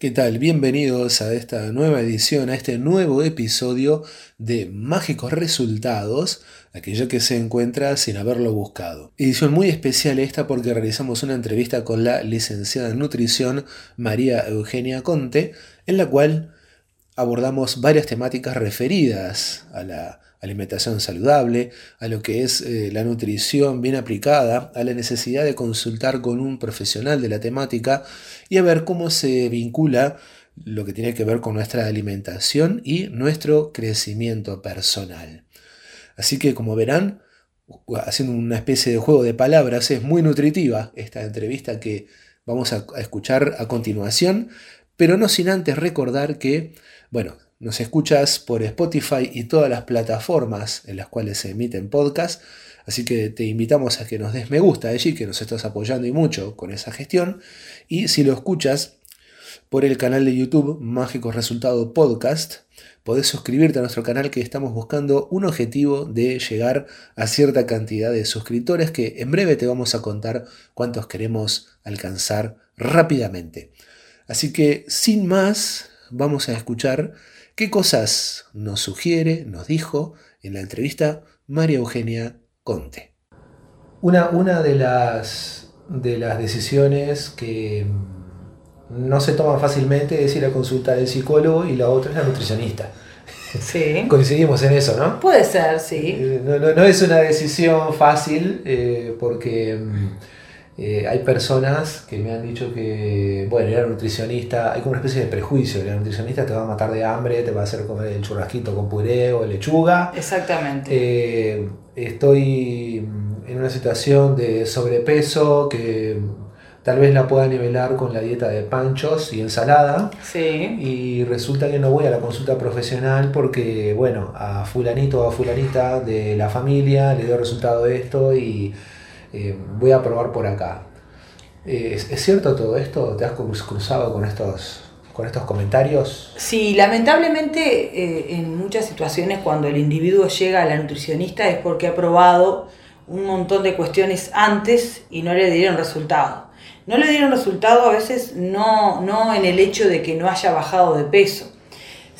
¿Qué tal? Bienvenidos a esta nueva edición, a este nuevo episodio de Mágicos Resultados, aquello que se encuentra sin haberlo buscado. Edición muy especial esta porque realizamos una entrevista con la licenciada en nutrición María Eugenia Conte, en la cual abordamos varias temáticas referidas a la alimentación saludable, a lo que es eh, la nutrición bien aplicada, a la necesidad de consultar con un profesional de la temática y a ver cómo se vincula lo que tiene que ver con nuestra alimentación y nuestro crecimiento personal. Así que como verán, haciendo una especie de juego de palabras, es muy nutritiva esta entrevista que vamos a escuchar a continuación, pero no sin antes recordar que, bueno, nos escuchas por Spotify y todas las plataformas en las cuales se emiten podcasts. Así que te invitamos a que nos des me gusta allí, que nos estás apoyando y mucho con esa gestión. Y si lo escuchas por el canal de YouTube Mágicos Resultado Podcast, podés suscribirte a nuestro canal que estamos buscando un objetivo de llegar a cierta cantidad de suscriptores que en breve te vamos a contar cuántos queremos alcanzar rápidamente. Así que sin más, vamos a escuchar ¿Qué cosas nos sugiere, nos dijo en la entrevista María Eugenia Conte? Una, una de, las, de las decisiones que no se toman fácilmente es ir a consultar al psicólogo y la otra es la nutricionista. Sí. Coincidimos en eso, ¿no? Puede ser, sí. Eh, no, es una decisión fácil eh, porque mm, eh, hay personas que me han dicho que, bueno, ir nutricionista, hay como una especie de prejuicio, el nutricionista te va a matar de hambre, te va a hacer comer el churrasquito con puré o lechuga. Exactamente. Eh, estoy en una situación de sobrepeso que tal vez la pueda nivelar con la dieta de panchos y ensalada. Sí. Y resulta que no voy a la consulta profesional porque, bueno, a fulanito o a fulanita de la familia le dio resultado esto y eh, voy a probar por acá. Eh, ¿es, cierto todo esto? ¿Te has cruzado con estos, con estos comentarios? Sí, lamentablemente eh, en muchas situaciones cuando el individuo llega a la nutricionista es porque ha probado un montón de cuestiones antes y no le dieron resultado. No le dieron resultado a veces no, no en el hecho de que no haya bajado de peso,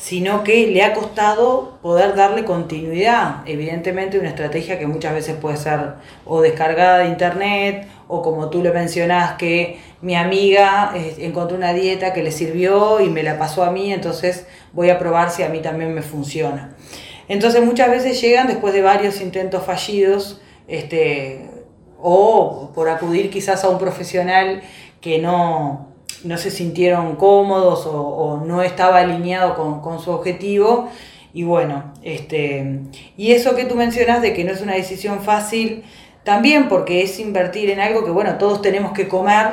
sino que le ha costado poder darle continuidad. Evidentemente una estrategia que muchas veces puede ser o descargada de internet o como tú le mencionás que mi amiga eh, encontró una dieta que le sirvió y me la pasó a mí, entonces voy a probar si a mí también me funciona. Entonces muchas veces llegan después de varios intentos fallidos este, o por acudir quizás a un profesional que no, no se sintieron cómodos o, no estaba alineado con, su objetivo. Y bueno, este, y eso que tú mencionas de que no es una decisión fácil, también porque es invertir en algo que, bueno, todos tenemos que comer.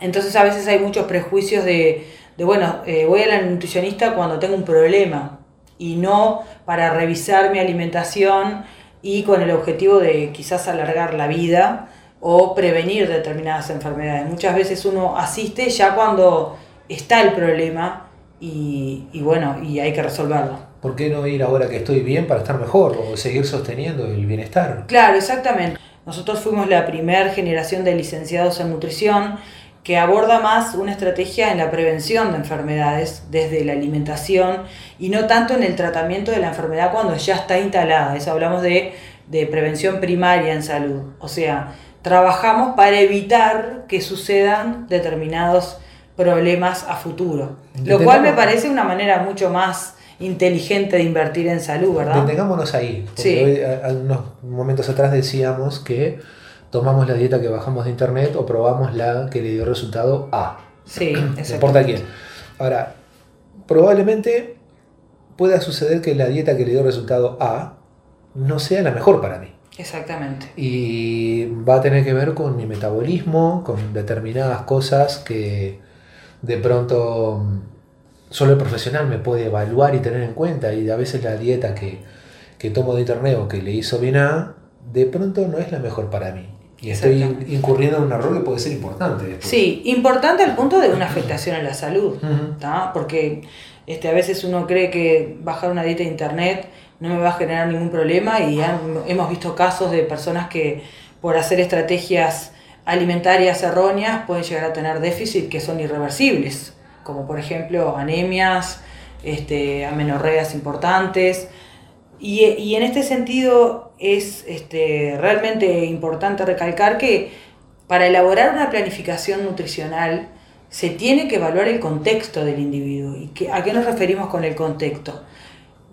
Entonces a veces hay muchos prejuicios de, bueno, eh, voy a la nutricionista cuando tengo un problema y no para revisar mi alimentación y con el objetivo de quizás alargar la vida o prevenir determinadas enfermedades. Muchas veces uno asiste ya cuando está el problema y, bueno, y hay que resolverlo. ¿Por qué no ir ahora que estoy bien para estar mejor o seguir sosteniendo el bienestar? Claro, exactamente. Nosotros fuimos la primera generación de licenciados en nutrición que aborda más una estrategia en la prevención de enfermedades desde la alimentación y no tanto en el tratamiento de la enfermedad cuando ya está instalada. Eso hablamos de, de prevención primaria en salud. O sea, trabajamos para evitar que sucedan determinados problemas a futuro. Lo cual me parece una manera mucho más inteligente de invertir en salud, ¿verdad? Detengámonos ahí. Porque sí. unos momentos atrás decíamos que tomamos la dieta que bajamos de internet o probamos la que le dio resultado A. Sí, No importa quién. Ahora, probablemente pueda suceder que la dieta que le dio resultado A no sea la mejor para mí. Exactamente. Y va a tener que ver con mi metabolismo, con determinadas cosas que de pronto mm, solo el profesional me puede evaluar y tener en cuenta. Y a veces la dieta que, que tomo de internet o que le hizo bien a, de pronto no es la mejor para mí. Y estoy incurriendo en un error que puede ser importante. Sí, importante al punto de una afectación a la salud. Porque este, a veces uno cree que bajar una dieta de internet no me va a generar ningún problema y hemos visto casos de personas que por hacer estrategias alimentarias erróneas pueden llegar a tener déficit que son irreversibles. como por ejemplo anemias, este, amenorreas importantes. Y, y en este sentido es este, realmente importante recalcar que para elaborar una planificación nutricional se tiene que evaluar el contexto del individuo. ¿Y a qué nos referimos con el contexto?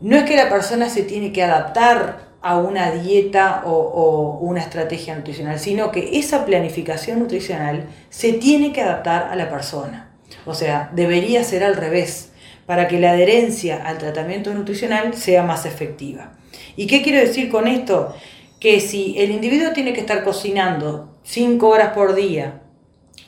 No es que la persona se tiene que adaptar a una dieta o, una estrategia nutricional, sino que esa planificación nutricional se tiene que adaptar a la persona. O sea, debería ser al revés, para que la adherencia al tratamiento nutricional sea más efectiva. ¿Y qué quiero decir con esto? Que si el individuo tiene que estar cocinando 5 horas por día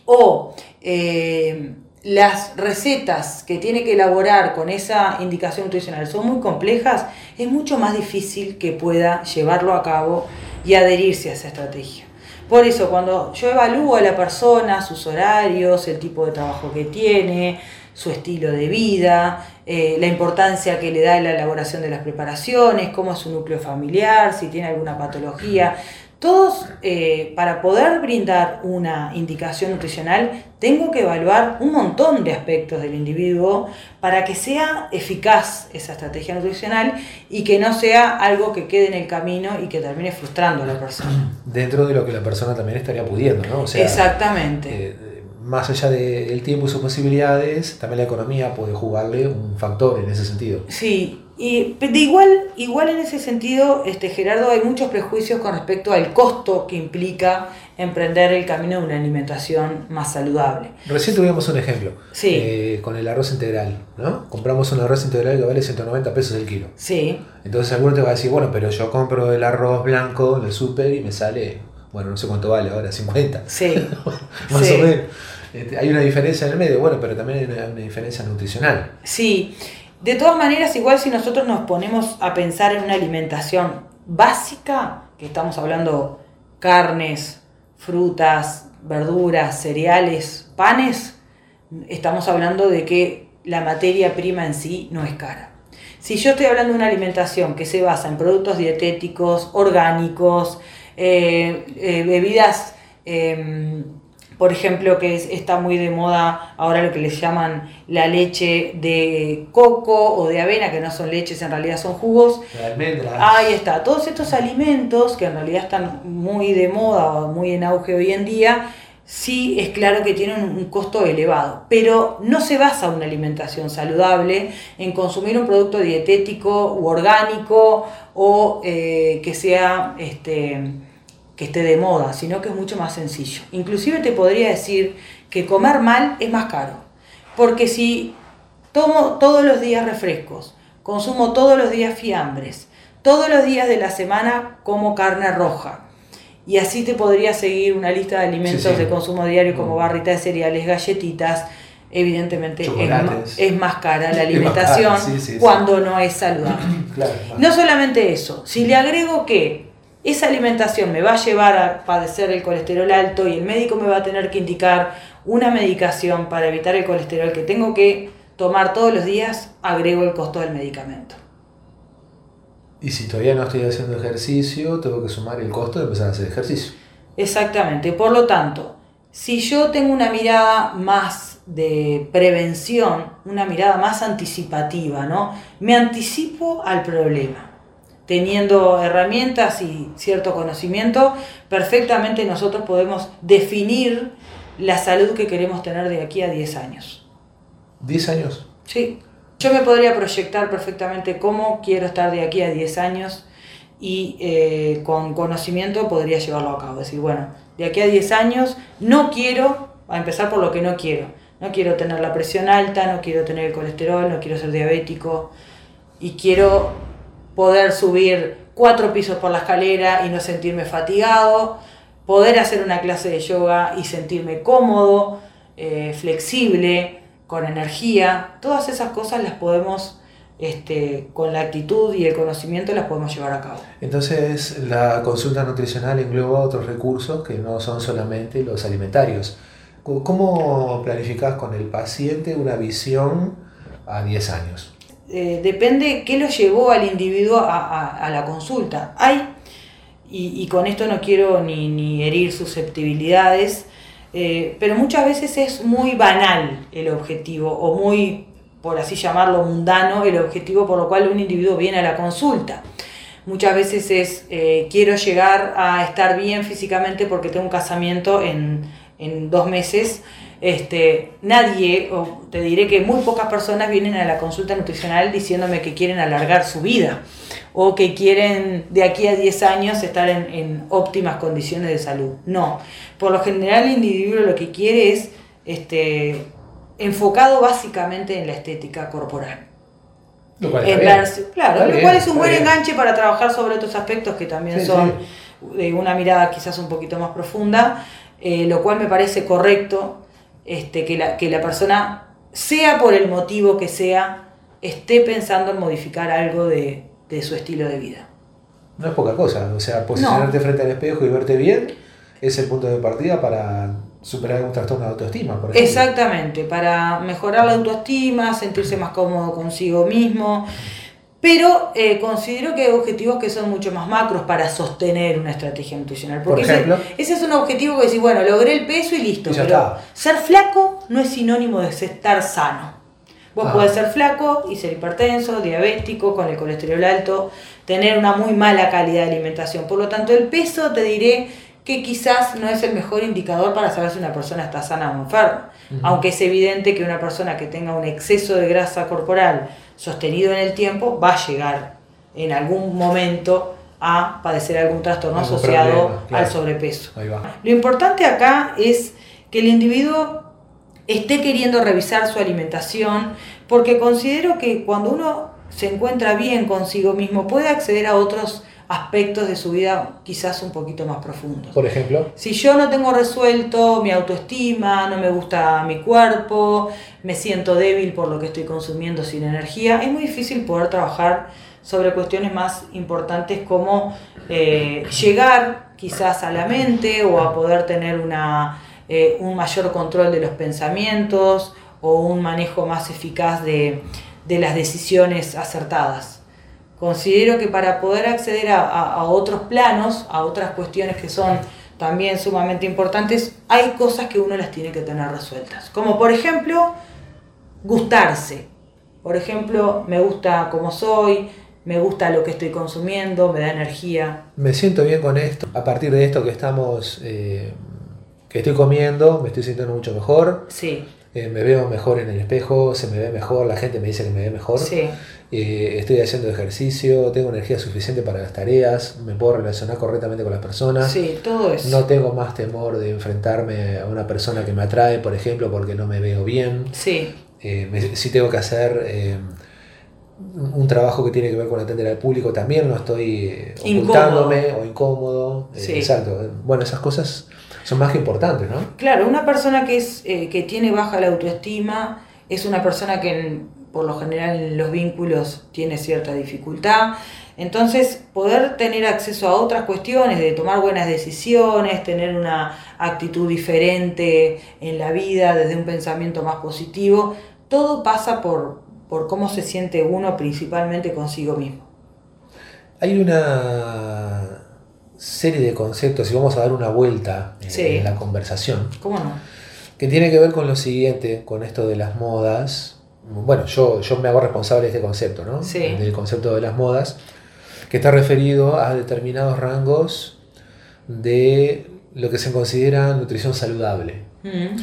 o eh, las recetas que tiene que elaborar con esa indicación nutricional son muy complejas, es mucho más difícil que pueda llevarlo a cabo y adherirse a esa estrategia. Por eso, cuando yo evalúo a la persona, sus horarios, el tipo de trabajo que tiene, su estilo de vida, eh, la importancia que le da la elaboración de las preparaciones, cómo es su núcleo familiar, si tiene alguna patología, todos, eh, para poder brindar una indicación nutricional, tengo que evaluar un montón de aspectos del individuo para que sea eficaz esa estrategia nutricional y que no sea algo que quede en el camino y que termine frustrando a la persona. Dentro de lo que la persona también estaría pudiendo, ¿no? Exactamente. Eh, más allá del tiempo y sus posibilidades, también la economía puede jugarle un factor en ese sentido. Sí, y de igual, igual en ese sentido, este, Gerardo, hay muchos prejuicios con respecto al costo que implica emprender el camino de una alimentación más saludable. Recién tuvimos un ejemplo. Sí. Eh, con el arroz integral, ¿no? Compramos un arroz integral que vale 190 pesos el kilo. Sí. Entonces alguno te va a decir, bueno, pero yo compro el arroz blanco en el súper y me sale, bueno, no sé cuánto vale ahora, 50. Sí. más o menos. Este, hay una diferencia en el medio, bueno, pero también hay una diferencia nutricional. Sí. De todas maneras, igual si nosotros nos ponemos a pensar en una alimentación básica, que estamos hablando carnes, frutas, verduras, cereales, panes, estamos hablando de que la materia prima en sí no es cara. Si yo estoy hablando de una alimentación que se basa en productos dietéticos, orgánicos, eh, eh, bebidas em, por ejemplo, que está muy de moda ahora lo que les llaman la leche de coco o de avena, que no son leches, en realidad son jugos. Ahí está, todos estos alimentos que en realidad están muy de moda o muy en auge hoy en día, sí es claro que tienen un costo elevado, pero no se basa una alimentación saludable en consumir un producto dietético u orgánico o eh, que sea... este que esté de moda, sino que es mucho más sencillo. Inclusive te podría decir que comer mal es más caro, porque si tomo todos los días refrescos, consumo todos los días fiambres, todos los días de la semana como carne roja, y así te podría seguir una lista de alimentos de consumo diario como mm. barritas de cereales, galletitas, evidentemente es, más cara la alimentación cuando no es saludable. no solamente eso, si le agrego que esa alimentación me va a llevar a padecer el colesterol alto y el médico me va a tener que indicar una medicación para evitar el colesterol que tengo que tomar todos los días, agrego el costo del medicamento. Y si todavía no estoy haciendo ejercicio, tengo que sumar el costo de empezar a hacer ejercicio. Exactamente, por lo tanto, si yo tengo una mirada más de prevención, una mirada más anticipativa, ¿no? Me anticipo al problema teniendo herramientas y cierto conocimiento, perfectamente nosotros podemos definir la salud que queremos tener de aquí a 10 años. ¿10 años? Sí. Yo me podría proyectar perfectamente cómo quiero estar de aquí a 10 años y eh, con conocimiento podría llevarlo a cabo. Decir, bueno, de aquí a 10 años no quiero, a empezar por lo que no quiero. No quiero tener la presión alta, no quiero tener el colesterol, no quiero ser diabético y quiero poder subir cuatro pisos por la escalera y no sentirme fatigado, poder hacer una clase de yoga y sentirme cómodo, eh, flexible, con energía, todas esas cosas las podemos, este, con la actitud y el conocimiento, las podemos llevar a cabo. Entonces, la consulta nutricional engloba otros recursos que no son solamente los alimentarios. ¿Cómo planificas con el paciente una visión a 10 años? Eh, depende qué lo llevó al individuo a, la consulta. Hay, y, con esto no quiero ni, herir susceptibilidades, Eh, pero muchas veces es muy banal el objetivo o muy, por así llamarlo, mundano el objetivo por lo cual un individuo viene a la consulta. Muchas veces es, eh, quiero llegar a estar bien físicamente porque tengo un casamiento en, en dos meses. Este, nadie, o te diré que muy pocas personas vienen a la consulta nutricional diciéndome que quieren alargar su vida o que quieren de aquí a 10 años estar en, en óptimas condiciones de salud. No, por lo general el individuo lo que quiere es este, enfocado básicamente en la estética corporal. Lo cual En claro, Está lo bien, cual es un buen bien. enganche para trabajar sobre otros aspectos que también Sí, son de una mirada quizás un poquito más profunda, eh, lo cual me parece correcto este, que, la, que la persona, sea por el motivo que sea, esté pensando en modificar algo de, de su estilo de vida. No es poca cosa, o sea, posicionarte frente al espejo y verte bien es el punto de partida para superar algún trastorno de autoestima, por ejemplo. Exactamente, para mejorar la autoestima, sentirse más cómodo consigo mismo. Pero eh, considero que hay objetivos que son mucho más macros para sostener una estrategia nutricional. Porque Por ejemplo. ese, ese es un objetivo que decís, bueno, logré el peso y listo. Y pero está. ser flaco no es sinónimo de estar sano. Vos Ah. podés ser flaco y ser hipertenso, diabético, con el colesterol alto, tener una muy mala calidad de alimentación. Por lo tanto, el peso te diré que quizás no es el mejor indicador para saber si una persona está sana o enferma. Aunque es evidente que una persona que tenga un exceso de grasa corporal sostenido en el tiempo va a llegar en algún momento a padecer algún trastorno Algún asociado problema, claro. al sobrepeso. Lo importante acá es que el individuo esté queriendo revisar su alimentación, porque considero que cuando uno se encuentra bien consigo mismo puede acceder a otros aspectos de su vida quizás un poquito más profundos. Por ejemplo, Si yo no tengo resuelto mi autoestima, no me gusta mi cuerpo, me siento débil por lo que estoy consumiendo sin energía, es muy difícil poder trabajar sobre cuestiones más importantes como eh, llegar quizás a la mente o a poder tener una, eh, un mayor control de los pensamientos o un manejo más eficaz de, de las decisiones acertadas. Considero que para poder acceder a, a- a otros planos, a otras cuestiones que son también sumamente importantes, hay cosas que uno las tiene que tener resueltas. Como por ejemplo, gustarse. Por ejemplo, me gusta como soy, me gusta lo que estoy consumiendo, me da energía. me siento bien con esto. A partir de esto que estamos, eh, que estoy comiendo, me estoy sintiendo mucho mejor. Sí, eh, me veo mejor en el espejo, se me ve mejor, la gente me dice que me ve mejor. sí, Eh, estoy haciendo ejercicio, tengo energía suficiente para las tareas, me puedo relacionar correctamente con las personas. sí, todo eso. No tengo más temor de enfrentarme a una persona que me atrae, por ejemplo, porque no me veo bien. Sí, Eh, me- si tengo que hacer eh, un trabajo que tiene que ver con atender al público, también no estoy ocultándome o incómodo. Sí. Exacto. Bueno, esas cosas son más que importantes, ¿no? Claro, una persona que, es, que tiene baja la autoestima es una persona que por lo general en los vínculos tiene cierta dificultad. Entonces, poder tener acceso a otras cuestiones, de tomar buenas decisiones, tener una actitud diferente en la vida, desde un pensamiento más positivo, todo pasa por, por cómo se siente uno principalmente consigo mismo. Hay una serie de conceptos, y vamos a dar una vuelta Sí. en la conversación, ¿Cómo no? que tiene que ver con lo siguiente, con esto de las modas. Bueno, yo, yo me hago responsable de este concepto, ¿no? Sí. Del concepto de las modas, que está referido a determinados rangos de lo que se considera nutrición saludable. Mm,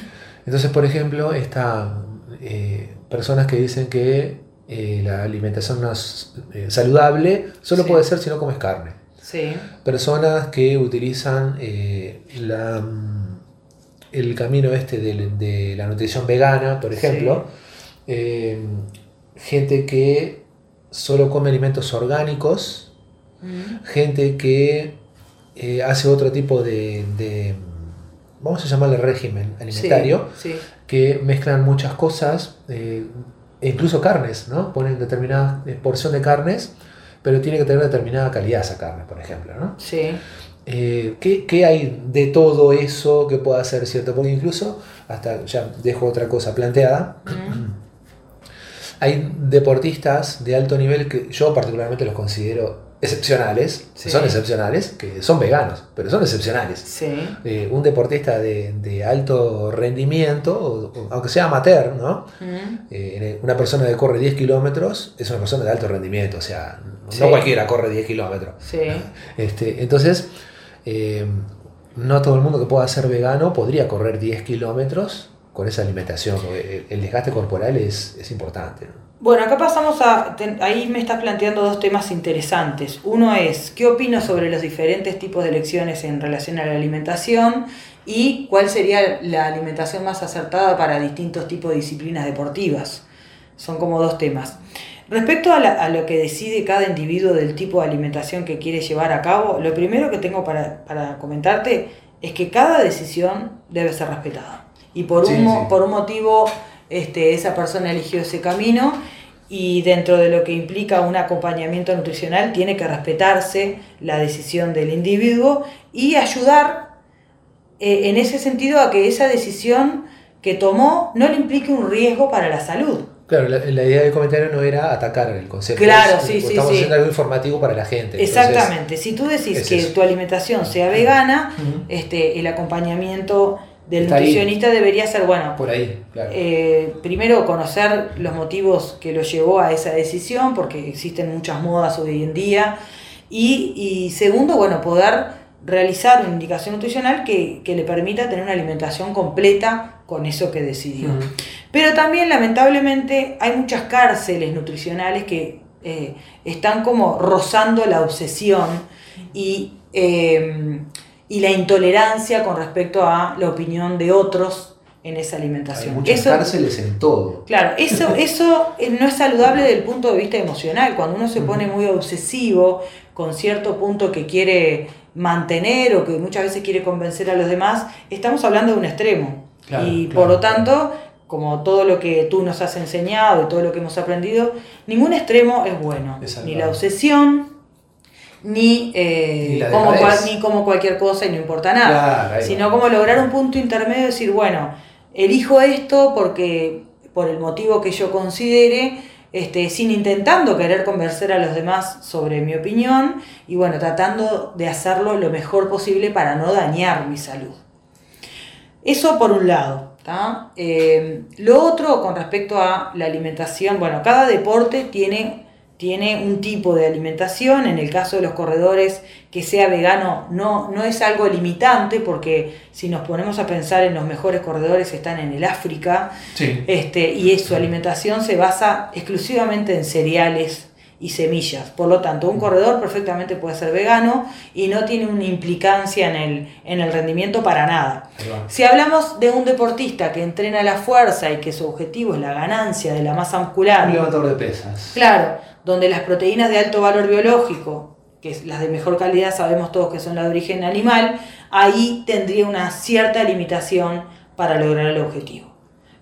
Entonces, por ejemplo, está eh, personas que dicen que eh, la alimentación no es, eh, saludable solo Sí. puede ser si no comes carne. Sí, Personas que utilizan eh, la, mm, el camino este de, de la nutrición vegana, por ejemplo. Eh, gente que solo come alimentos orgánicos. Mm, Gente que eh, hace otro tipo de, de, vamos a llamarle régimen alimentario sí, sí. que mezclan muchas cosas, eh, e incluso carnes, ¿no? Ponen determinada eh, porción de carnes, pero tiene que tener determinada calidad esa carne, por ejemplo, ¿no? sí. Eh, ¿qué, qué hay de todo eso que pueda ser cierto? Porque incluso, hasta ya dejo otra cosa planteada, Mm. Hay deportistas de alto nivel que yo particularmente los considero excepcionales, Sí. son excepcionales, que son veganos, pero son excepcionales. Sí. Eh, un deportista de, de alto rendimiento, o- o- aunque sea amateur, ¿no? Mm. Eh, una persona que corre 10 kilómetros es una persona de alto rendimiento, o sea, no cualquiera corre 10 kilómetros. Sí. Este, entonces, eh, no todo el mundo que pueda ser vegano podría correr 10 kilómetros con esa alimentación, el, el desgaste corporal es, es importante. ¿no? Bueno, acá pasamos a. ten- ahí me estás planteando dos temas interesantes. Uno es, ¿qué opino sobre los diferentes tipos de elecciones en relación a la alimentación? Y cuál sería la alimentación más acertada para distintos tipos de disciplinas deportivas. Son como dos temas. Respecto a, la- a lo que decide cada individuo del tipo de alimentación que quiere llevar a cabo, lo primero que tengo para, para comentarte es que cada decisión debe ser respetada. Y por, Sí, un, sí. por un motivo este, esa persona eligió ese camino y dentro de lo que implica un acompañamiento nutricional tiene que respetarse la decisión del individuo y ayudar eh, en ese sentido a que esa decisión que tomó no le implique un riesgo para la salud. Claro, la, la idea del comentario no era atacar el concepto. Claro, es- sí, sí, Estamos sí. haciendo algo informativo para la gente. entonces- Exactamente. Si tú decís es que eso. tu alimentación sea vegana, este, el acompañamiento del Está ahí. nutricionista debería ser, bueno, Por ahí, claro. Eh, primero conocer los motivos que lo llevó a esa decisión, porque existen muchas modas hoy en día. Y, y segundo, bueno, poder realizar una indicación nutricional que, que le permita tener una alimentación completa con eso que decidió. Pero también, lamentablemente, hay muchas cárceles nutricionales que eh, están como rozando la obsesión y, eh, y la intolerancia con respecto a la opinión de otros en esa Hay alimentación. muchas Eso- cárceles en todo. Claro, eso, eso no es saludable desde el punto de vista emocional. Cuando uno se pone muy obsesivo con cierto punto que quiere mantener o que muchas veces quiere convencer a los demás, estamos hablando de un extremo. Claro, y claro, por lo tanto, como todo lo que tú nos has enseñado y todo lo que hemos aprendido, ningún extremo es bueno. Ni la obsesión, ni, eh, Ni como, dejadez. cual- ni como cualquier cosa y no importa nada Claro, sino como lograr un punto intermedio y decir, bueno, elijo esto porque por el motivo que yo considere, este, sin intentando querer convencer a los demás sobre mi opinión y bueno, tratando de hacerlo lo mejor posible para no dañar mi salud. Eso por un lado. Eh, lo otro con respecto a la alimentación, bueno, cada deporte tiene, tiene un tipo de alimentación, en el caso de los corredores, que sea vegano no, no es algo limitante, porque si nos ponemos a pensar en los mejores corredores están en el África, Sí. este, y su alimentación se basa exclusivamente en cereales y semillas. Por lo tanto, un corredor perfectamente puede ser vegano y no tiene una implicancia en el, en el rendimiento para nada. Si hablamos de un deportista que entrena la fuerza y que su objetivo es la ganancia de la masa muscular, Un levantador de pesas. Claro, donde las proteínas de alto valor biológico, que es las de mejor calidad sabemos todos que son las de origen animal, ahí tendría una cierta limitación para lograr el objetivo.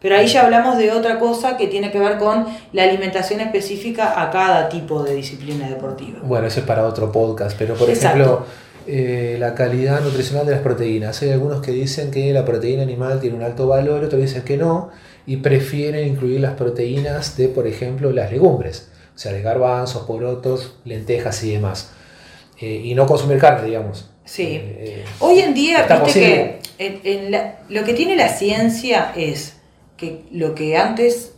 Pero ahí ya hablamos de otra cosa que tiene que ver con la alimentación específica a cada tipo de disciplina deportiva. Bueno, eso es para otro podcast, pero por Exacto. ejemplo, eh, la calidad nutricional de las proteínas. Hay algunos que dicen que la proteína animal tiene un alto valor, otros dicen que no, y prefieren incluir las proteínas de, por ejemplo, las legumbres, o sea, de garbanzos, porotos, lentejas y demás. Eh, y no consumir carne, digamos. Sí. Eh, eh, Hoy en día, ¿Está viste posible? que en- en la- lo que tiene la ciencia es que lo que antes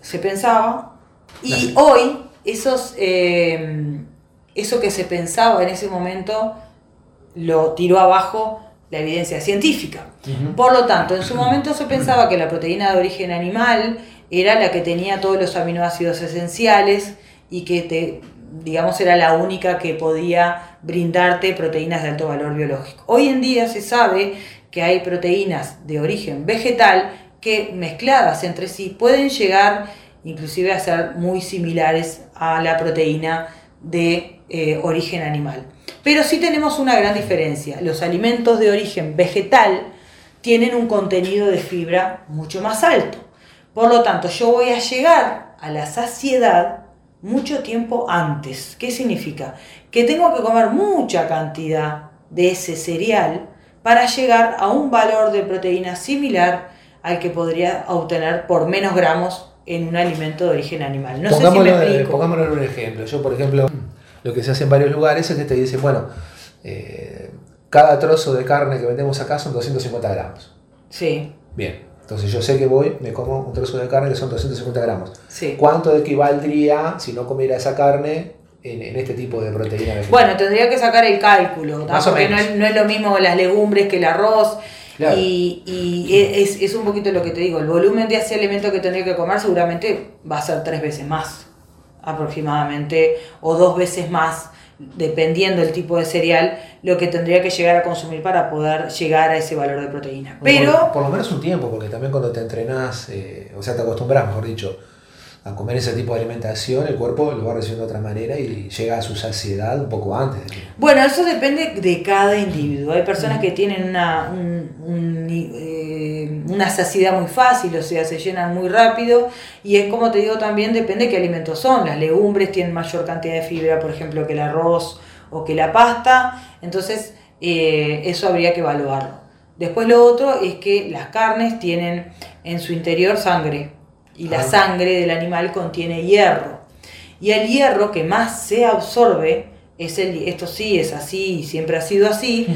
se pensaba y hoy esos, eh, eso que se pensaba en ese momento lo tiró abajo la evidencia científica. Por lo tanto, en su momento se pensaba que la proteína de origen animal era la que tenía todos los aminoácidos esenciales y que te, digamos, era la única que podía brindarte proteínas de alto valor biológico. Hoy en día se sabe que hay proteínas de origen vegetal que mezcladas entre sí pueden llegar inclusive a ser muy similares a la proteína de eh, origen animal. Pero sí tenemos una gran diferencia. Los alimentos de origen vegetal tienen un contenido de fibra mucho más alto. Por lo tanto, yo voy a llegar a la saciedad mucho tiempo antes. ¿Qué significa? Que tengo que comer mucha cantidad de ese cereal para llegar a un valor de proteína similar al que podría obtener por menos gramos en un alimento de origen animal. No sé si me explico. pongámoslo en un ejemplo. Yo, por ejemplo, lo que se hace en varios lugares es que te dicen, bueno, eh, cada trozo de carne que vendemos acá son 250 gramos. Sí. Bien, entonces yo sé que voy, me como un trozo de carne que son 250 gramos. Sí. ¿Cuánto equivaldría si no comiera esa carne en, en este tipo de proteína vegetal? Bueno, tendría que sacar el cálculo, ¿tá? Más o porque no es, no es lo mismo las legumbres que el arroz. Claro. Y, y es, es un poquito lo que te digo, el volumen de ese alimento que tendría que comer seguramente va a ser tres veces más, aproximadamente, o dos veces más, dependiendo del tipo de cereal, lo que tendría que llegar a consumir para poder llegar a ese valor de proteína. Pero... Por, lo menos un tiempo, porque también cuando te entrenás, eh, o sea, te acostumbras, mejor dicho, a comer ese tipo de alimentación, el cuerpo lo va recibiendo de otra manera y llega a su saciedad un poco antes. de- Bueno, eso depende de cada individuo. Hay personas que tienen una, un- un- eh, una saciedad muy fácil, o sea, se llenan muy rápido. Y es como te digo también, depende qué alimentos son. Las legumbres tienen mayor cantidad de fibra, por ejemplo, que el arroz o que la pasta. Entonces, eh, eso habría que evaluarlo. Después lo otro es que las carnes tienen en su interior sangre. Y la Ah. sangre del animal contiene hierro. Y el hierro que más se absorbe, es el, esto sí es así y siempre ha sido así,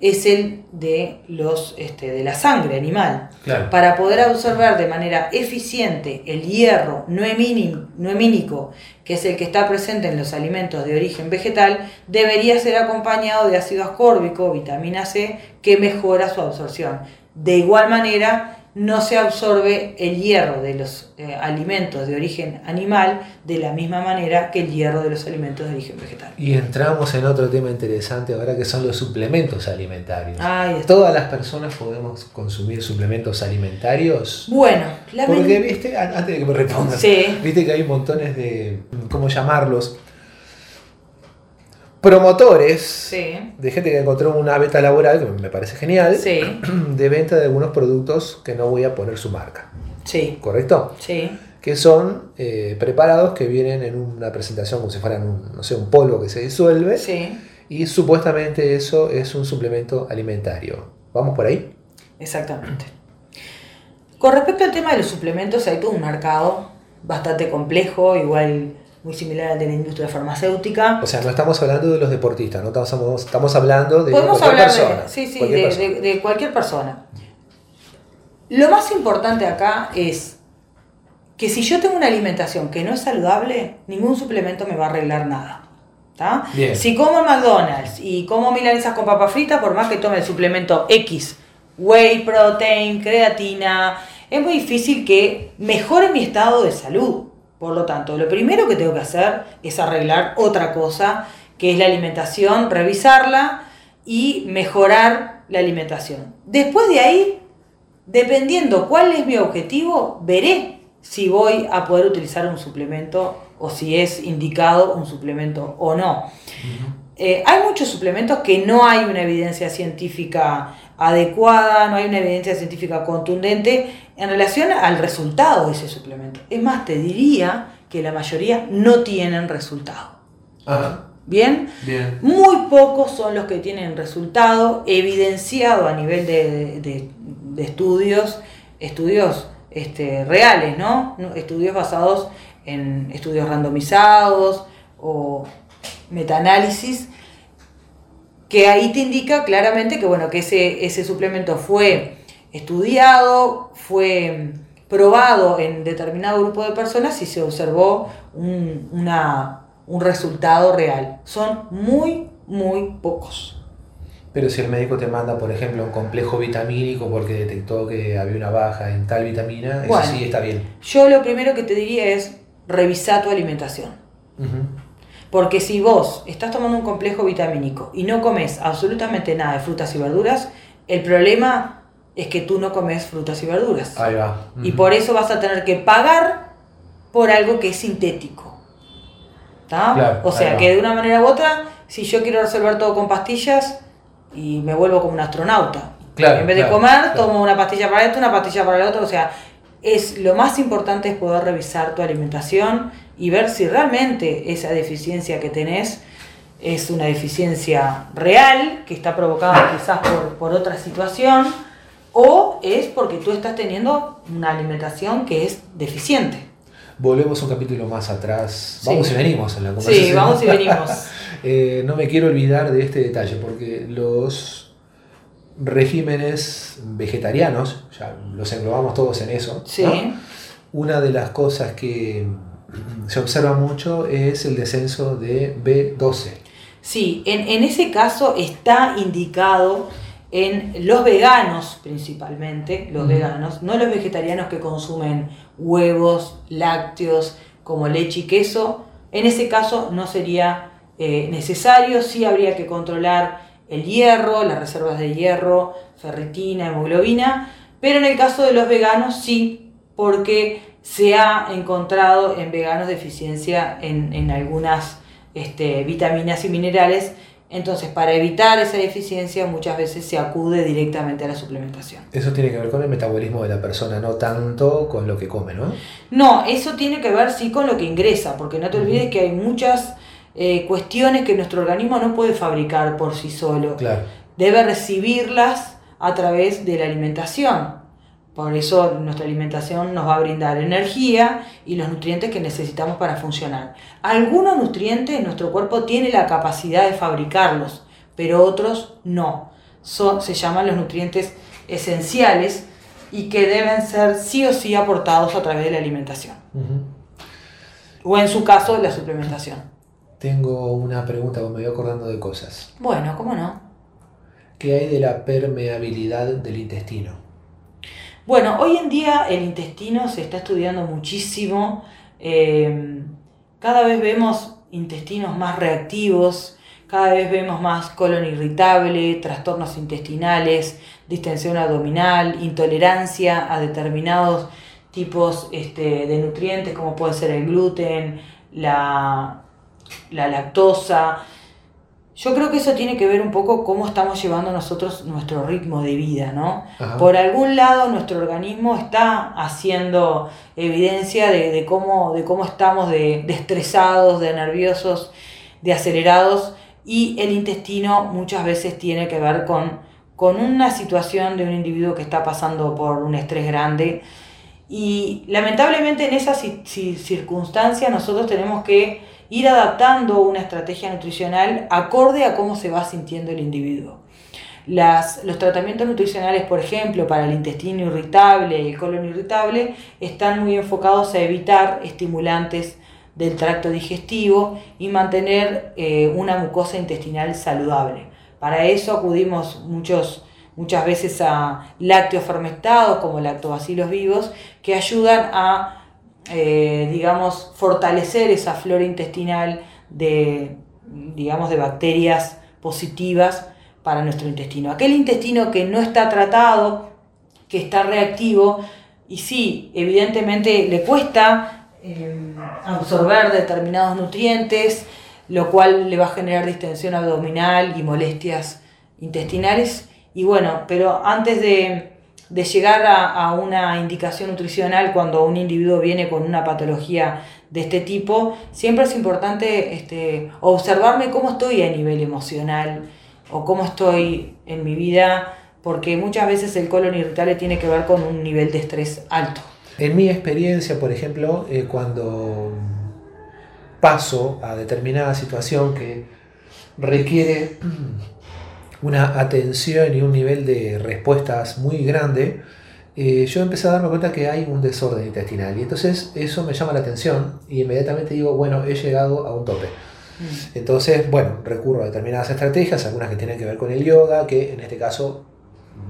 es el de, los, este, de la sangre animal. Claro. Para poder absorber de manera eficiente el hierro no hemínico, que es el que está presente en los alimentos de origen vegetal, debería ser acompañado de ácido ascórbico, vitamina C, que mejora su absorción. De igual manera, no se absorbe el hierro de los eh, alimentos de origen animal de la misma manera que el hierro de los alimentos de origen vegetal. Y entramos en otro tema interesante ahora que son los suplementos alimentarios. ¿Todas las personas podemos consumir suplementos alimentarios? Bueno, la Porque, viste, An- antes de que me respondas, Sí. viste que hay montones de, ¿cómo llamarlos? Promotores Sí, de gente que encontró una beta laboral, que me parece genial, sí, de venta de algunos productos que no voy a poner su marca, sí, ¿correcto? sí. Que son eh, preparados que vienen en una presentación como si fueran un, no sé, un polvo que se disuelve Sí, y supuestamente eso es un suplemento alimentario. ¿Vamos por ahí? exactamente. Con respecto al tema de los suplementos, hay todo un mercado bastante complejo, igual muy similar al de la industria farmacéutica. O sea, no estamos hablando de los deportistas, no estamos, estamos hablando de Podemos cualquier hablar persona. de, sí, sí, cualquier de, persona. de- de cualquier persona. Lo más importante acá es que si yo tengo una alimentación que no es saludable, ningún suplemento me va a arreglar nada. Si como McDonald's y como milanesas con papa frita, por más que tome el suplemento X, whey protein, creatina, es muy difícil que mejore mi estado de salud. Por lo tanto, lo primero que tengo que hacer es arreglar otra cosa, que es la alimentación, revisarla y mejorar la alimentación. Después de ahí, dependiendo cuál es mi objetivo, veré si voy a poder utilizar un suplemento o si es indicado un suplemento o no. Eh, hay muchos suplementos que no hay una evidencia científica adecuada, no hay una evidencia científica contundente en relación al resultado de ese suplemento. Es más, te diría que la mayoría no tienen resultado. Ajá, ¿Bien? bien. Muy pocos son los que tienen resultado evidenciado a nivel de, de- de estudios, estudios este, reales, ¿no? No, Estudios basados en estudios randomizados o metaanálisis, que ahí te indica claramente que, bueno, que ese, ese suplemento fue estudiado, fue probado en determinado grupo de personas y se observó un, una- un resultado real. Son muy, muy pocos. Pero si el médico te manda, por ejemplo, un complejo vitamínico porque detectó que había una baja en tal vitamina, eso Bueno. sí está bien. Yo lo primero que te diría es revisar tu alimentación. Porque si vos estás tomando un complejo vitamínico y no comes absolutamente nada de frutas y verduras, el problema es que tú no comes frutas y verduras. Ahí va. Y por eso vas a tener que pagar por algo que es sintético. Claro, o sea que de una manera u otra, si yo quiero resolver todo con pastillas y me vuelvo como un astronauta. Claro, en vez de comer, tomo una pastilla para esto, una pastilla para el otro. O sea, es lo más importante es poder revisar tu alimentación y ver si realmente esa deficiencia que tenés es una deficiencia real, que está provocada quizás por, por otra situación, o es porque tú estás teniendo una alimentación que es deficiente. volvemos un capítulo más atrás. Vamos y venimos en la conversación. Sí, vamos y venimos. Eh, no me quiero olvidar de este detalle, porque los regímenes vegetarianos, ya los englobamos todos en eso, Sí. una de las cosas que se observa mucho es el descenso de B12. Sí, en, en ese caso está indicado en los veganos principalmente, los veganos, no los vegetarianos que consumen huevos, lácteos, como leche y queso. En ese caso no sería eh, necesario, sí habría que controlar el hierro, las reservas de hierro, ferritina, hemoglobina, pero en el caso de los veganos sí, porque se ha encontrado en veganos deficiencia en, en algunas este, vitaminas y minerales. Entonces, para evitar esa deficiencia, muchas veces se acude directamente a la suplementación. Eso tiene que ver con el metabolismo de la persona, no tanto con lo que come, ¿no? No, eso tiene que ver sí con lo que ingresa, porque no te olvides que hay muchas eh, cuestiones que nuestro organismo no puede fabricar por sí solo. Claro. Debe recibirlas a través de la alimentación. Por eso nuestra alimentación nos va a brindar energía y los nutrientes que necesitamos para funcionar. Algunos nutrientes nuestro cuerpo tiene la capacidad de fabricarlos, pero otros no. Son, se llaman los nutrientes esenciales y que deben ser sí o sí aportados a través de la alimentación. O en su caso, la suplementación. Tengo una pregunta, me voy acordando de cosas. Bueno, ¿cómo no? ¿Qué hay de la permeabilidad del intestino? Bueno, hoy en día el intestino se está estudiando muchísimo. eh, cada vez vemos intestinos más reactivos, cada vez vemos más colon irritable, trastornos intestinales, distensión abdominal, intolerancia a determinados tipos este, de nutrientes como puede ser el gluten, la, la lactosa. Yo creo que eso tiene que ver un poco cómo estamos llevando nosotros nuestro ritmo de vida, ¿no? Ajá. Por algún lado nuestro organismo está haciendo evidencia de, de cómo, de cómo estamos de, de estresados, de nerviosos, de acelerados y el intestino muchas veces tiene que ver con, con una situación de un individuo que está pasando por un estrés grande y lamentablemente en esa ci- ci- circunstancia nosotros tenemos que ir adaptando una estrategia nutricional acorde a cómo se va sintiendo el individuo. Las, los tratamientos nutricionales, por ejemplo, para el intestino irritable y el colon irritable, están muy enfocados a evitar estimulantes del tracto digestivo y mantener eh, una mucosa intestinal saludable. Para eso acudimos muchos, muchas veces a lácteos fermentados como lactobacilos vivos que ayudan a, eh, digamos, fortalecer esa flora intestinal de, digamos, de bacterias positivas para nuestro intestino. Aquel intestino que no está tratado, que está reactivo, y sí, evidentemente le cuesta eh, absorber determinados nutrientes, lo cual le va a generar distensión abdominal y molestias intestinales. Y bueno, pero antes de, de llegar a, una indicación nutricional, cuando un individuo viene con una patología de este tipo, siempre es importante este, observarme cómo estoy a nivel emocional o cómo estoy en mi vida, porque muchas veces el colon irritable tiene que ver con un nivel de estrés alto. En mi experiencia, por ejemplo, eh, cuando paso a determinada situación que requiere una atención y un nivel de respuestas muy grande, eh, yo empecé a darme cuenta que hay un desorden intestinal. Y entonces eso me llama la atención y inmediatamente digo, bueno, he llegado a un tope. Entonces, bueno, recurro a determinadas estrategias, algunas que tienen que ver con el yoga, que en este caso,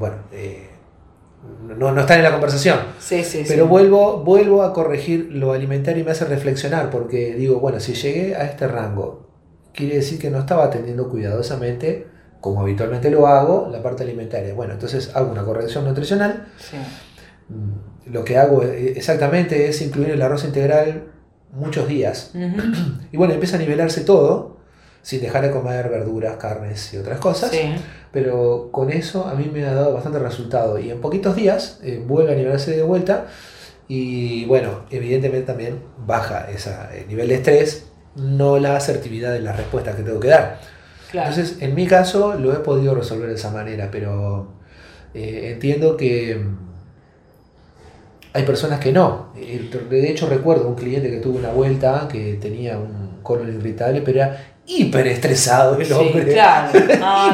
bueno, eh, no, no están en la conversación. Sí, sí, Pero sí. vuelvo, vuelvo a corregir lo alimentario y me hace reflexionar, porque digo, bueno, si llegué a este rango, quiere decir que no estaba atendiendo cuidadosamente, como habitualmente lo hago, la parte alimentaria. Bueno, entonces hago una corrección nutricional. Sí. Mm, Lo que hago eh, exactamente es incluir el arroz integral muchos días. Y bueno, empieza a nivelarse todo, sin dejar de comer verduras, carnes y otras cosas. Sí. Pero con eso a mí me ha dado bastante resultado. Y en poquitos días eh, vuelve a nivelarse de vuelta. Y bueno, evidentemente también baja esa, el nivel de estrés, no la asertividad de las respuestas que tengo que dar. Claro. Entonces, en mi caso lo he podido resolver de esa manera, pero eh, entiendo que mm, Hay personas que no. Eh, de hecho, recuerdo un cliente que tuvo una vuelta que tenía un colon irritable, pero era hiper estresado el hombre. claro.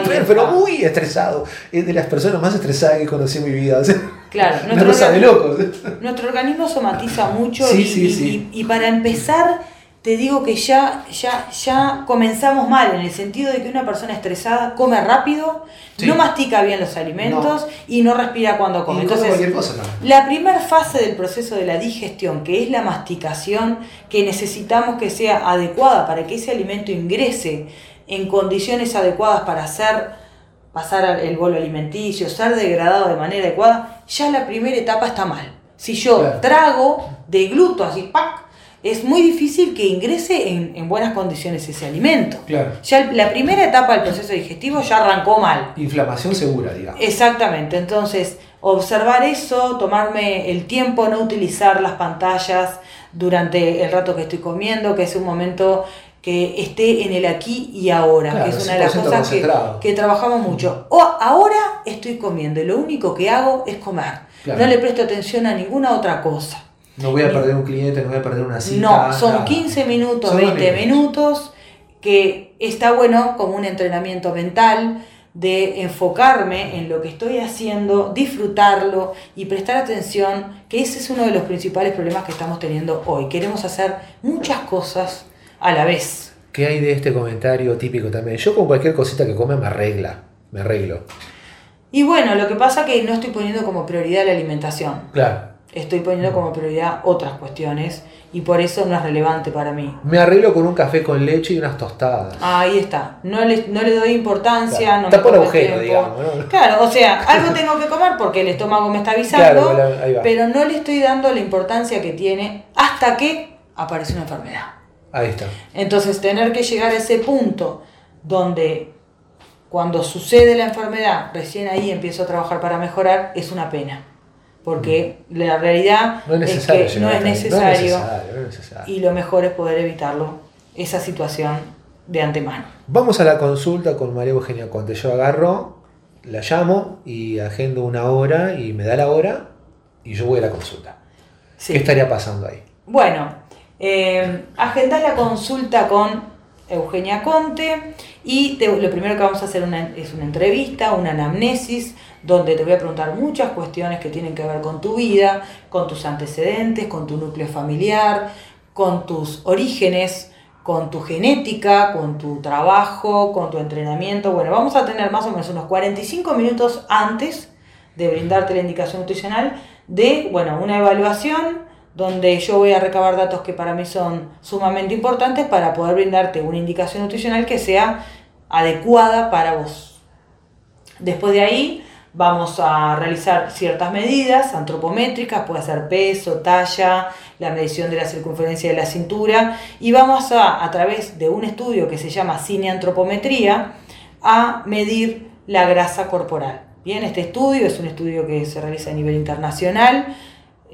pero muy estresado. Es de las personas más estresadas que conocí en mi vida. claro, nuestro, de locos. nuestro organismo somatiza mucho y, y para empezar te digo que ya, ya, ya comenzamos mal, en el sentido de que una persona estresada come rápido, no mastica bien los alimentos y no respira cuando come. Entonces, la primera fase del proceso de la digestión, que es la masticación, que necesitamos que sea adecuada para que ese alimento ingrese en condiciones adecuadas para hacer pasar el bolo alimenticio, ser degradado de manera adecuada, ya la primera etapa está mal. Si yo trago, degluto así, ¡pac! Es muy difícil que ingrese en, buenas condiciones ese alimento. Claro. Ya la primera etapa del proceso digestivo ya arrancó mal. Inflamación segura, digamos. Exactamente. Entonces, observar eso, tomarme el tiempo, no utilizar las pantallas durante el rato que estoy comiendo, que es un momento que esté en el aquí y ahora, que es una de las cosas que, trabajamos mucho. O ahora estoy comiendo y lo único que hago es comer. No le presto atención a ninguna otra cosa. No voy a perder un cliente, no voy a perder una cita. No, son 15 minutos, 20 minutos, que está bueno como un entrenamiento mental de enfocarme en lo que estoy haciendo, disfrutarlo y prestar atención, que ese es uno de los principales problemas que estamos teniendo hoy. Queremos hacer muchas cosas a la vez. ¿Qué hay de este comentario típico también? Yo con cualquier cosita que come me arregla, me arreglo. Y bueno, lo que pasa es que no estoy poniendo como prioridad la alimentación. Claro estoy poniendo como prioridad otras cuestiones y por eso no es relevante para mí. Me arreglo con un café con leche y unas tostadas. ahí está. No le, no le doy importancia. No está por agujero, digamos. Claro, o sea, algo tengo que comer porque el estómago me está avisando, pero no le estoy dando la importancia que tiene hasta que aparece una enfermedad. Ahí está. Entonces, tener que llegar a ese punto donde cuando sucede la enfermedad, recién ahí empiezo a trabajar para mejorar, es una pena porque la realidad es, que no es necesario, y lo mejor es poder evitarlo, esa situación de antemano. Vamos a la consulta con María Eugenia Conte. Yo agarro, la llamo y agendo una hora y me da la hora y yo voy a la consulta. ¿Qué estaría pasando ahí? Bueno, eh, la consulta con Eugenia Conte y lo primero que vamos a hacer es una entrevista, una anamnesis, donde te voy a preguntar muchas cuestiones que tienen que ver con tu vida, con tus antecedentes, con tu núcleo familiar, con tus orígenes, con tu genética, con tu trabajo, con tu entrenamiento. Bueno, vamos a tener más o menos unos 45 minutos antes de brindarte la indicación nutricional de, bueno, una evaluación donde yo voy a recabar datos que para mí son sumamente importantes para poder brindarte una indicación nutricional que sea adecuada para vos. Después de ahí vamos a realizar ciertas medidas antropométricas, puede ser peso, talla, la medición de la circunferencia de la cintura y vamos a, a través de un estudio que se llama cineantropometría, a medir la grasa corporal. Bien, este estudio es un estudio que se realiza a nivel internacional,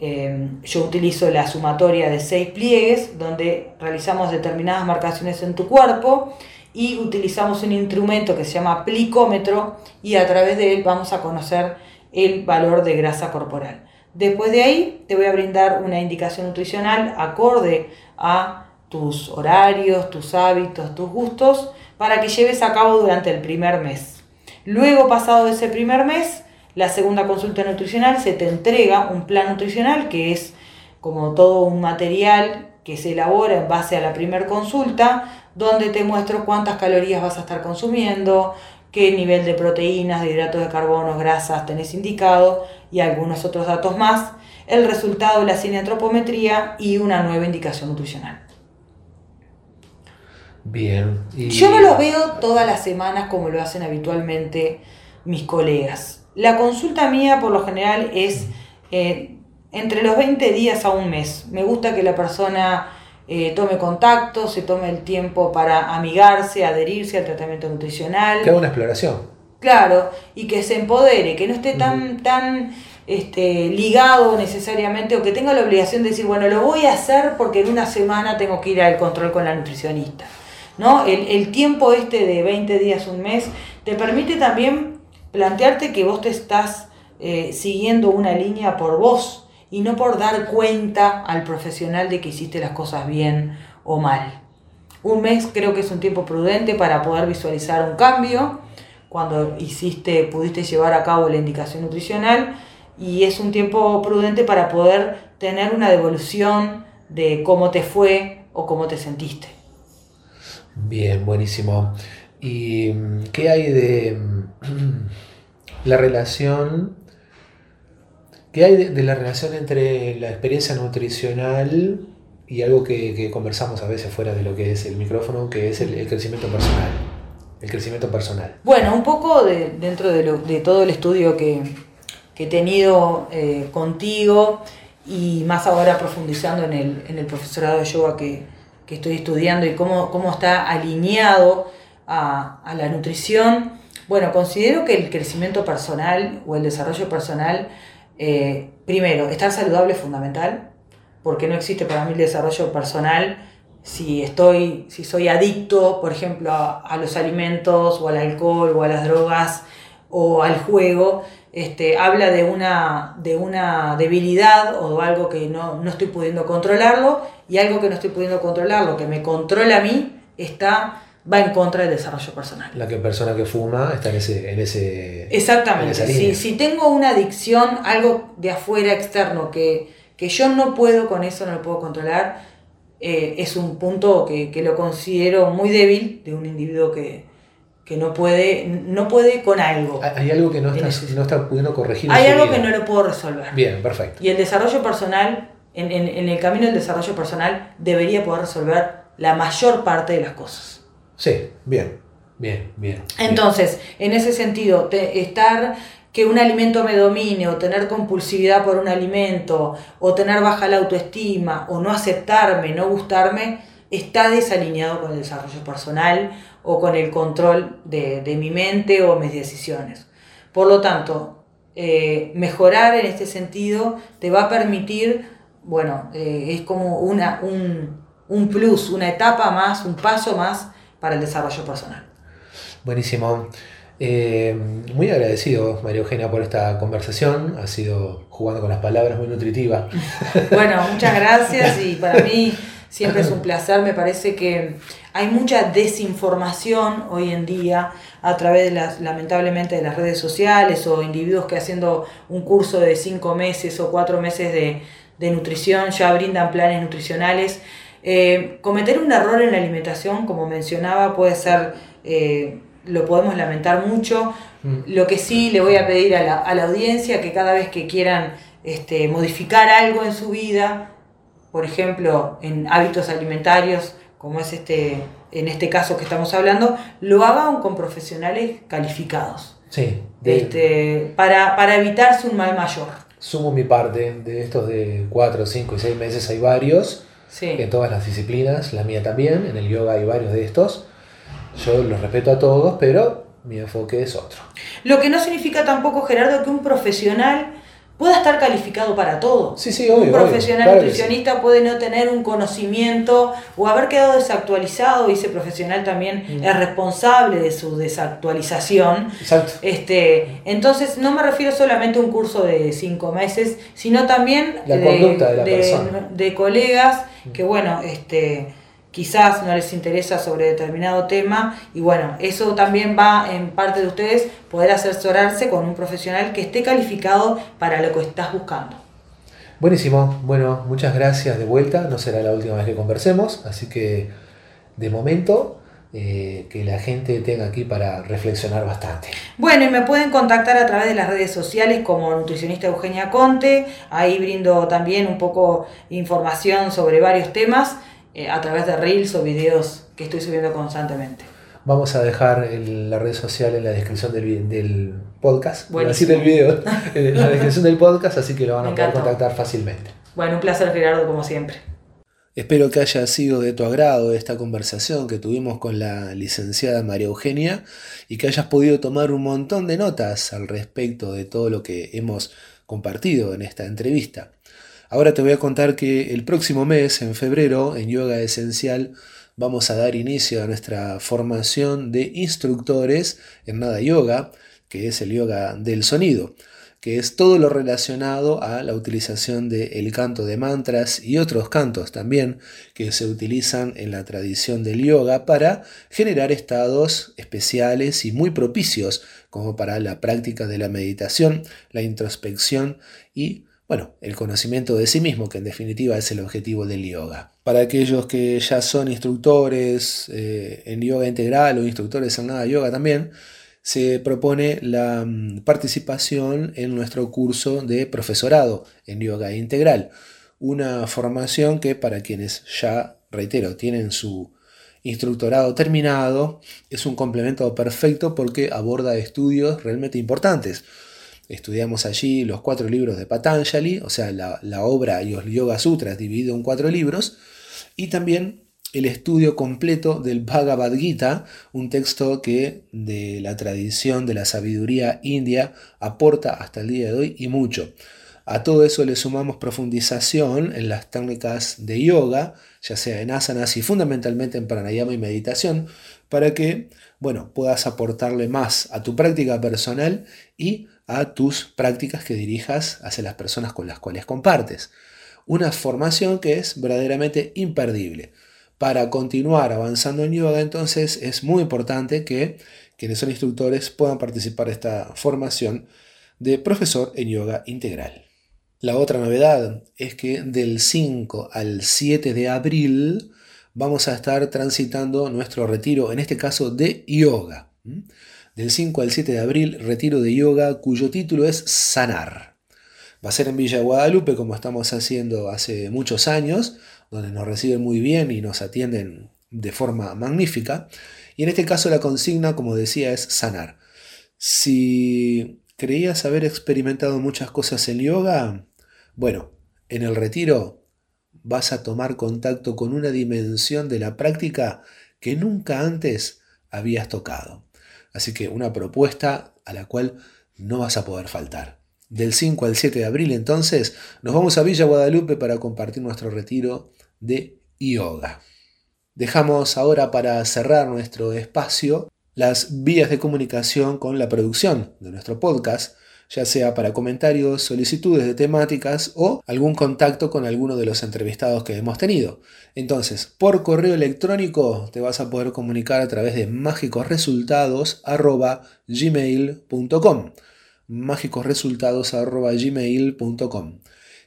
Em, yo utilizo la sumatoria de seis pliegues donde realizamos determinadas marcaciones en tu cuerpo y utilizamos un instrumento que se llama plicómetro y a través de él vamos a conocer el valor de grasa corporal. Después de ahí te voy a brindar una indicación nutricional acorde a tus horarios, tus hábitos, tus gustos para que lleves a cabo durante el primer mes. Luego, pasado ese primer mes, la segunda consulta nutricional se te entrega un plan nutricional que es como todo un material que se elabora en base a la primera consulta, donde te muestro cuántas calorías vas a estar consumiendo, qué nivel de proteínas, de hidratos de carbono, grasas tenés indicado y algunos otros datos más, el resultado de la cineantropometría y una nueva indicación nutricional. Bien. Yo no lo veo todas las semanas como lo hacen habitualmente mis colegas. La consulta mía por lo general es eh, entre los 20 días a un mes. Me gusta que la persona eh, tome contacto, se tome el tiempo para amigarse, adherirse al tratamiento nutricional. Que haga una exploración. Claro, y que se empodere, que no esté tan, tan este, ligado necesariamente o que tenga la obligación de decir, bueno, lo voy a hacer porque en una semana tengo que ir al control con la nutricionista. ¿no? El, el tiempo este de 20 días, un mes, te permite también plantearte que vos te estás eh, siguiendo una línea por vos y no por dar cuenta al profesional de que hiciste las cosas bien o mal. Un mes creo que es un tiempo prudente para poder visualizar un cambio cuando hiciste, pudiste llevar a cabo la indicación nutricional y es un tiempo prudente para poder tener una devolución de cómo te fue o cómo te sentiste. Bien, buenísimo. ¿Y mm, qué hay de mm, la relación? ¿Qué hay de, la relación entre la experiencia nutricional y algo que, conversamos a veces fuera de lo que es el micrófono, que es el, crecimiento personal? El crecimiento personal. Bueno, un poco de, dentro de, todo el estudio que, he tenido eh, contigo y más ahora profundizando en el, en el profesorado de yoga que, que estoy estudiando y cómo, cómo está alineado a, la nutrición, bueno, considero que el crecimiento personal o el desarrollo personal, eh, primero, estar saludable es fundamental, porque no existe para mí el desarrollo personal si estoy, si soy adicto, por ejemplo, a, los alimentos o al alcohol o a las drogas o al juego, este, habla de una, de una debilidad o algo que no, no, estoy pudiendo controlarlo y algo que no estoy pudiendo controlarlo, que me controla a mí, está, va en contra del desarrollo personal. La que persona que fuma está en ese... En ese Exactamente. si, si, tengo una adicción, algo de afuera externo que, que yo no puedo con eso, no lo puedo controlar, eh, es un punto que, que lo considero muy débil de un individuo que, que no puede, no puede con algo. Hay algo que no está, no está pudiendo corregir. Hay algo que no lo puedo resolver. Bien, perfecto. Y el desarrollo personal, en, en, en, el camino del desarrollo personal, debería poder resolver la mayor parte de las cosas. Sí, bien, bien, bien. Entonces, en ese sentido, estar que un alimento me domine o tener compulsividad por un alimento o tener baja la autoestima o no aceptarme, no gustarme, está desalineado con el desarrollo personal o con el control de, mi mente o mis decisiones. Por lo tanto, eh, mejorar en este sentido te va a permitir, bueno, eh, es como una, un, plus, una etapa más, un paso más para el desarrollo personal. Buenísimo. Eh, muy agradecido, María Eugenia, por esta conversación. Ha sido jugando con las palabras muy nutritiva. bueno, muchas gracias y para mí siempre es un placer. Me parece que hay mucha desinformación hoy en día a través de las, lamentablemente, de las redes sociales o individuos que haciendo un curso de cinco meses o cuatro meses de, nutrición ya brindan planes nutricionales. Eh, cometer un error en la alimentación, como mencionaba, puede ser, eh, lo podemos lamentar mucho. Mm. Lo que sí le voy a pedir a la, a la audiencia que cada vez que quieran este, modificar algo en su vida, por ejemplo, en hábitos alimentarios, como es este, en este caso que estamos hablando, lo hagan con profesionales calificados. Sí. este, para, para evitarse un mal mayor. Sumo mi parte, de estos de 4, 5 y 6 meses hay varios, en todas las disciplinas, la mía también, en el yoga hay varios de estos. Yo los respeto a todos, pero mi enfoque es otro. Lo que no significa tampoco, Gerardo, que un profesional pueda estar calificado para todo. Sí, sí, obvio, un profesional nutricionista puede no tener un conocimiento o haber quedado desactualizado y ese profesional también mm. es responsable de su desactualización. Exacto. Este, entonces no me refiero solamente a un curso de cinco meses, sino también la de, de colegas que bueno, este quizás no les interesa sobre determinado tema y bueno, eso también va en parte de ustedes poder asesorarse con un profesional que esté calificado para lo que estás buscando. Buenísimo, bueno, muchas gracias de vuelta, no será la última vez que conversemos, así que de momento eh, que la gente tenga aquí para reflexionar bastante. Bueno, y me pueden contactar a través de las redes sociales como nutricionista Eugenia Conte, ahí brindo también un poco información sobre varios temas eh, a través de reels o videos que estoy subiendo constantemente. Vamos a dejar la red social en la descripción del, del podcast, así del video, en la descripción del podcast, así que lo van a poder contactar fácilmente. Bueno, un placer Gerardo como siempre. Espero que haya sido de tu agrado esta conversación que tuvimos con la licenciada María Eugenia y que hayas podido tomar un montón de notas al respecto de todo lo que hemos compartido en esta entrevista. Ahora te voy a contar que el próximo mes, en febrero, en Yoga Esencial, vamos a dar inicio a nuestra formación de instructores en Nada Yoga, que es el yoga del sonido. que es todo lo relacionado a la utilización del canto de mantras y otros cantos también que se utilizan en la tradición del yoga para generar estados especiales y muy propicios como para la práctica de la meditación, la introspección y bueno, el conocimiento de sí mismo, que en definitiva es el objetivo del yoga. Para aquellos que ya son instructores eh, en yoga integral o instructores en nada yoga también, se propone la mm, participación en nuestro curso de profesorado en yoga integral. Una formación que para quienes ya, reitero, tienen su instructorado terminado, es un complemento perfecto porque aborda estudios realmente importantes. Estudiamos allí los cuatro libros de Patanjali, o sea, la, la obra y los Yoga Sutras dividido en cuatro libros, y también el estudio completo del Bhagavad Gita, un texto que de la tradición de la sabiduría india aporta hasta el día de hoy y mucho. A todo eso le sumamos profundización en las técnicas de yoga, ya sea en asanas y fundamentalmente en pranayama y meditación, para que, bueno, puedas aportarle más a tu práctica personal y a tus prácticas que dirijas hacia las personas con las cuales compartes. Una formación que es verdaderamente imperdible. Para continuar avanzando en yoga, entonces es muy importante que quienes son instructores puedan participar de esta formación de profesor en yoga integral. La otra novedad es que del 5 al 7 de abril vamos a estar transitando nuestro retiro, en este caso de yoga. Del 5 al 7 de abril, retiro de yoga cuyo título es Sanar. Va a ser en Villa Guadalupe como estamos haciendo hace muchos años, donde nos reciben muy bien y nos atienden de forma magnífica. Y en este caso la consigna, como decía, es sanar. Si creías haber experimentado muchas cosas en yoga, bueno, en el retiro vas a tomar contacto con una dimensión de la práctica que nunca antes habías tocado. Así que una propuesta a la cual no vas a poder faltar. Del 5 al 7 de abril entonces nos vamos a Villa Guadalupe para compartir nuestro retiro de yoga. Dejamos ahora para cerrar nuestro espacio las vías de comunicación con la producción de nuestro podcast, ya sea para comentarios, solicitudes de temáticas o algún contacto con alguno de los entrevistados que hemos tenido. Entonces, por correo electrónico te vas a poder comunicar a través de mágicosresultados.gmail.com mágicosresultados.gmail.com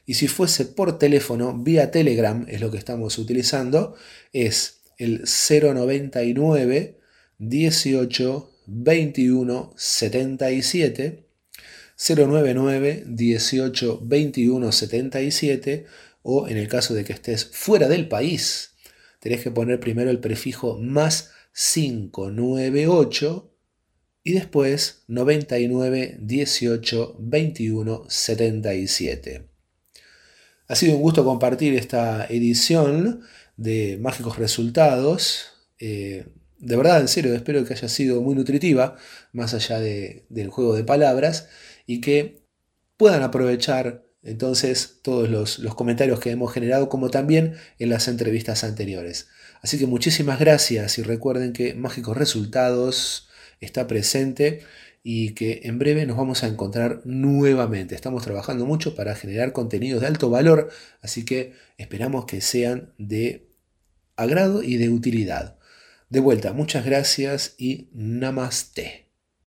y si fuese por teléfono, vía Telegram, es lo que estamos utilizando, es el 099 18 21 77 099 18 21 77 o en el caso de que estés fuera del país, tenés que poner primero el prefijo más 598 y después 99 18 21 77. Ha sido un gusto compartir esta edición de Mágicos Resultados. Eh, de verdad, en serio, espero que haya sido muy nutritiva, más allá del juego de palabras, y que puedan aprovechar entonces todos los, los, comentarios que hemos generado, como también en las entrevistas anteriores. Así que muchísimas gracias y recuerden que Mágicos Resultados está presente y que en breve nos vamos a encontrar nuevamente. Estamos trabajando mucho para generar contenidos de alto valor, así que esperamos que sean de agrado y de utilidad. De vuelta, muchas gracias y namaste.